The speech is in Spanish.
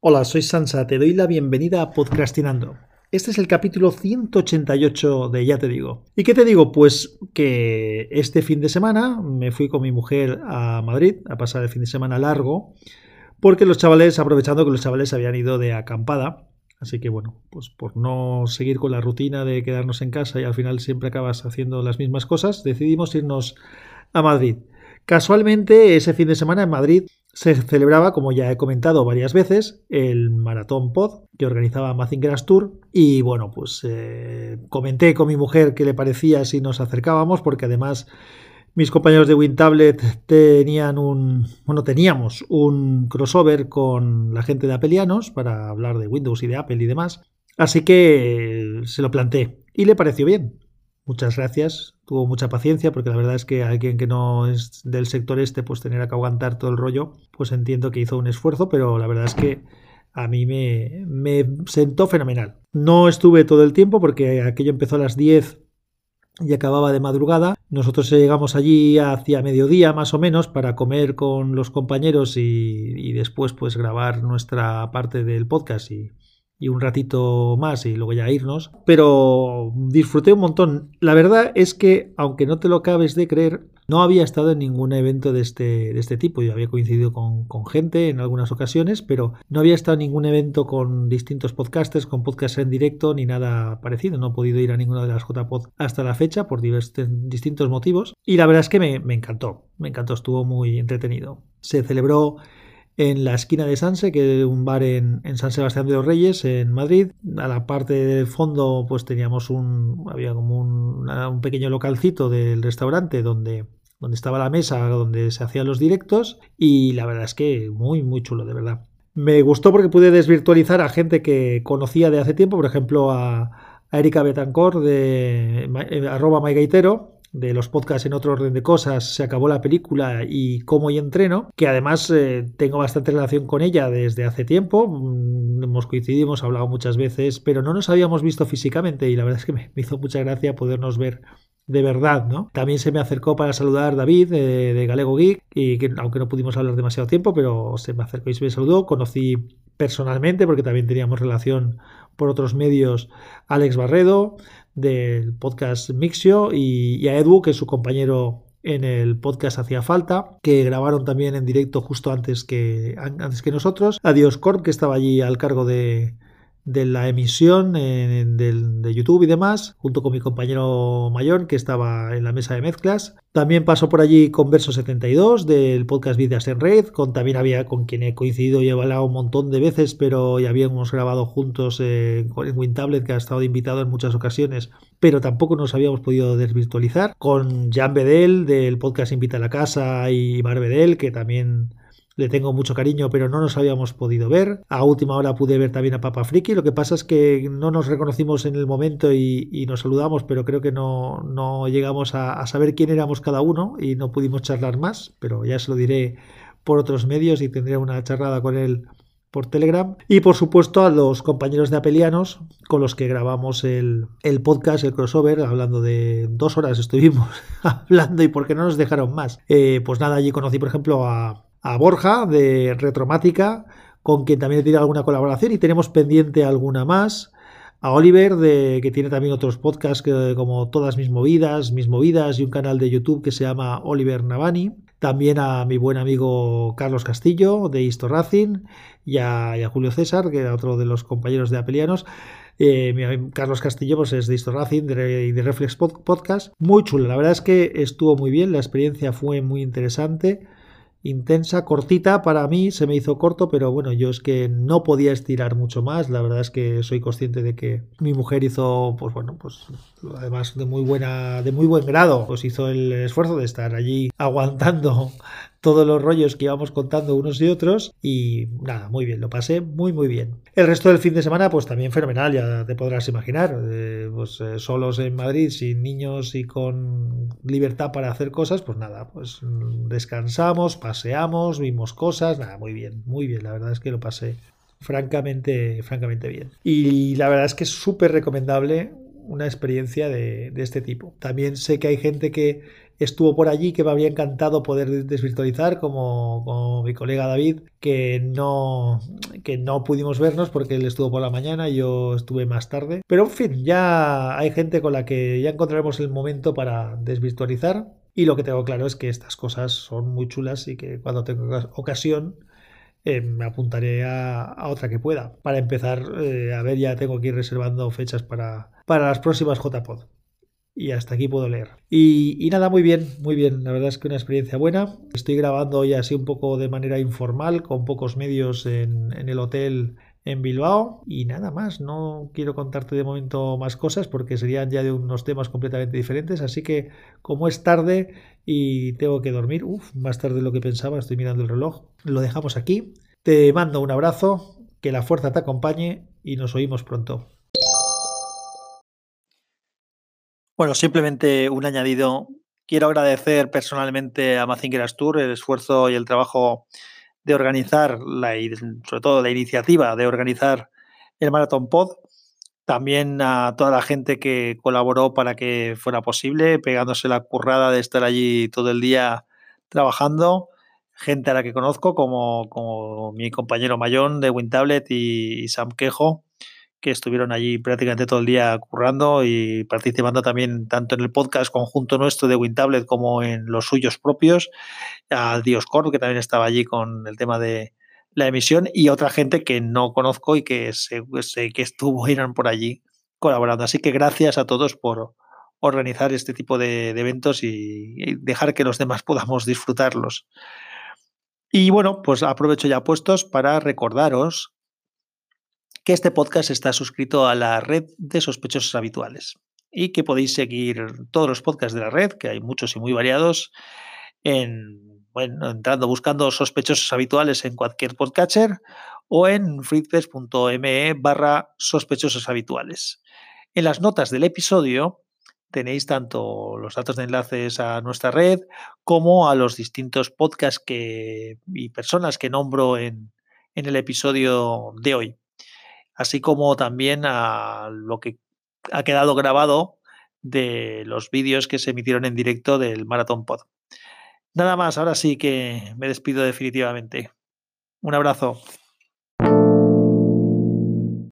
Hola, soy Sansa, te doy la bienvenida a Podcastinando. Este es el capítulo 188 de Ya te digo. ¿Y qué te digo? Pues que este fin de semana me fui con mi mujer a Madrid a pasar el fin de semana largo, porque los chavales, aprovechando que los chavales habían ido de acampada, así que bueno, pues por no seguir con la rutina de quedarnos en casa y al final siempre acabas haciendo las mismas cosas, decidimos irnos a Madrid. Casualmente, ese fin de semana en Madrid se celebraba, como ya he comentado varias veces, el Maratón Pod que organizaba Mazingeras Tour. Y bueno, pues eh, comenté con mi mujer qué le parecía si nos acercábamos, porque además mis compañeros de WinTablet tenían un. Bueno, teníamos un crossover con la gente de Apelianos para hablar de Windows y de Apple y demás. Así que se lo planteé y le pareció bien muchas gracias. Tuvo mucha paciencia porque la verdad es que alguien que no es del sector este, pues tener que aguantar todo el rollo, pues entiendo que hizo un esfuerzo, pero la verdad es que a mí me, me sentó fenomenal. No estuve todo el tiempo porque aquello empezó a las 10 y acababa de madrugada. Nosotros llegamos allí hacia mediodía más o menos para comer con los compañeros y, después pues grabar nuestra parte del podcast y, y un ratito más y luego ya irnos. Pero disfruté un montón. La verdad es que, aunque no te lo acabes de creer, no había estado en ningún evento de este, de este tipo. Yo había coincidido con, con, gente en algunas ocasiones, pero no había estado en ningún evento con distintos podcasters, con podcasts en directo, ni nada parecido. No he podido ir a ninguna de las JPod hasta la fecha por distintos motivos. Y la verdad es que me, me encantó. Me encantó, estuvo muy entretenido. Se celebró en la esquina de Sanse, que es un bar en, San Sebastián de los Reyes, en Madrid. A la parte del fondo, pues teníamos un, había como un, pequeño localcito del restaurante donde donde estaba la mesa donde se hacían los directos y la verdad es que muy muy chulo de verdad. Me gustó porque pude desvirtualizar a gente que conocía de hace tiempo, por ejemplo a, Erika Betancourt de eh, arroba mygaitero de los podcasts en otro orden de cosas, se acabó la película y cómo y entreno, que además eh, tengo bastante relación con ella desde hace tiempo, mm, hemos coincidido, hemos hablado muchas veces, pero no nos habíamos visto físicamente y la verdad es que me, hizo mucha gracia podernos ver de verdad, ¿no? También se me acercó para saludar David de, de Galego Geek y que aunque no pudimos hablar demasiado tiempo, pero se me acercó y se me saludó, conocí personalmente porque también teníamos relación por otros medios Alex Barredo, del podcast Mixio y, a Edu, que es su compañero en el podcast Hacía Falta, que grabaron también en directo justo antes que, antes que nosotros. A Corp, que estaba allí al cargo de, de la emisión de YouTube y demás, junto con mi compañero mayor que estaba en la mesa de mezclas. También pasó por allí con Verso 72 del podcast Vidas en Red, con también había con quien he coincidido y he hablado un montón de veces, pero ya habíamos grabado juntos eh, en WinTablet, que ha estado invitado en muchas ocasiones, pero tampoco nos habíamos podido desvirtualizar. Con Jan Bedel del podcast Invita a la Casa y Mar Bedel, que también le tengo mucho cariño, pero no nos habíamos podido ver. A última hora pude ver también a Papa Friki. Lo que pasa es que no nos reconocimos en el momento y, nos saludamos, pero creo que no, no llegamos a, saber quién éramos cada uno y no pudimos charlar más, pero ya se lo diré por otros medios y tendré una charlada con él por Telegram. Y por supuesto a los compañeros de Apelianos con los que grabamos el, el, podcast, el crossover, hablando de dos horas estuvimos hablando y por qué no nos dejaron más. Eh, pues nada, allí conocí por ejemplo a, a Borja de Retromática, con quien también tenido alguna colaboración y tenemos pendiente alguna más. A Oliver, de, que tiene también otros podcasts como Todas mis movidas, mis movidas y un canal de YouTube que se llama Oliver Navani. También a mi buen amigo Carlos Castillo de Isto Racing y a, Julio César, que era otro de los compañeros de Apelianos. Eh, Carlos Castillo pues es de Isto Racing y de, Reflex Podcast. Muy chulo, la verdad es que estuvo muy bien, la experiencia fue muy interesante intensa, cortita para mí, se me hizo corto, pero bueno, yo es que no podía estirar mucho más, la verdad es que soy consciente de que mi mujer hizo, pues bueno, pues además de muy buena, de muy buen grado, pues hizo el esfuerzo de estar allí aguantando todos los rollos que íbamos contando unos y otros y nada, muy bien, lo pasé muy muy bien. El resto del fin de semana pues también fenomenal, ya te podrás imaginar, eh, pues eh, solos en Madrid, sin niños y con libertad para hacer cosas, pues nada, pues descansamos, paseamos, vimos cosas, nada, muy bien, muy bien, la verdad es que lo pasé francamente, francamente bien. Y la verdad es que es súper recomendable una experiencia de, este tipo. También sé que hay gente que estuvo por allí que me habría encantado poder desvirtualizar, como, mi colega David, que no, que no pudimos vernos porque él estuvo por la mañana y yo estuve más tarde. Pero en fin, ya hay gente con la que ya encontraremos el momento para desvirtualizar. Y lo que tengo claro es que estas cosas son muy chulas y que cuando tenga ocasión eh, me apuntaré a, otra que pueda. Para empezar, eh, a ver, ya tengo que ir reservando fechas para, para las próximas JPod. Y hasta aquí puedo leer. Y, nada, muy bien, muy bien. La verdad es que una experiencia buena. Estoy grabando hoy así un poco de manera informal, con pocos medios en, en el hotel en Bilbao y nada más, no quiero contarte de momento más cosas porque serían ya de unos temas completamente diferentes, así que como es tarde y tengo que dormir, uff, más tarde de lo que pensaba, estoy mirando el reloj, lo dejamos aquí, te mando un abrazo, que la fuerza te acompañe y nos oímos pronto. Bueno, simplemente un añadido. Quiero agradecer personalmente a Mazinger Astur el esfuerzo y el trabajo de organizar, la, sobre todo la iniciativa de organizar el Marathon Pod. También a toda la gente que colaboró para que fuera posible, pegándose la currada de estar allí todo el día trabajando. Gente a la que conozco, como, mi compañero Mayón de WinTablet y Sam Quejo, que estuvieron allí prácticamente todo el día currando y participando también tanto en el podcast conjunto nuestro de WinTablet como en los suyos propios, a Dioscorp, que también estaba allí con el tema de la emisión, y otra gente que no conozco y que sé, que estuvo, eran por allí colaborando. Así que gracias a todos por organizar este tipo de, de eventos y dejar que los demás podamos disfrutarlos. Y bueno, pues aprovecho ya puestos para recordaros que este podcast está suscrito a la red de sospechosos habituales y que podéis seguir todos los podcasts de la red, que hay muchos y muy variados, en, entrando, buscando sospechosos habituales en cualquier podcatcher o en freepress.me barra sospechosos habituales. En las notas del episodio tenéis tanto los datos de enlaces a nuestra red como a los distintos podcasts que, y personas que nombro en, en el episodio de hoy así como también a lo que ha quedado grabado de los vídeos que se emitieron en directo del Marathon Pod. Nada más, ahora sí que me despido definitivamente. Un abrazo.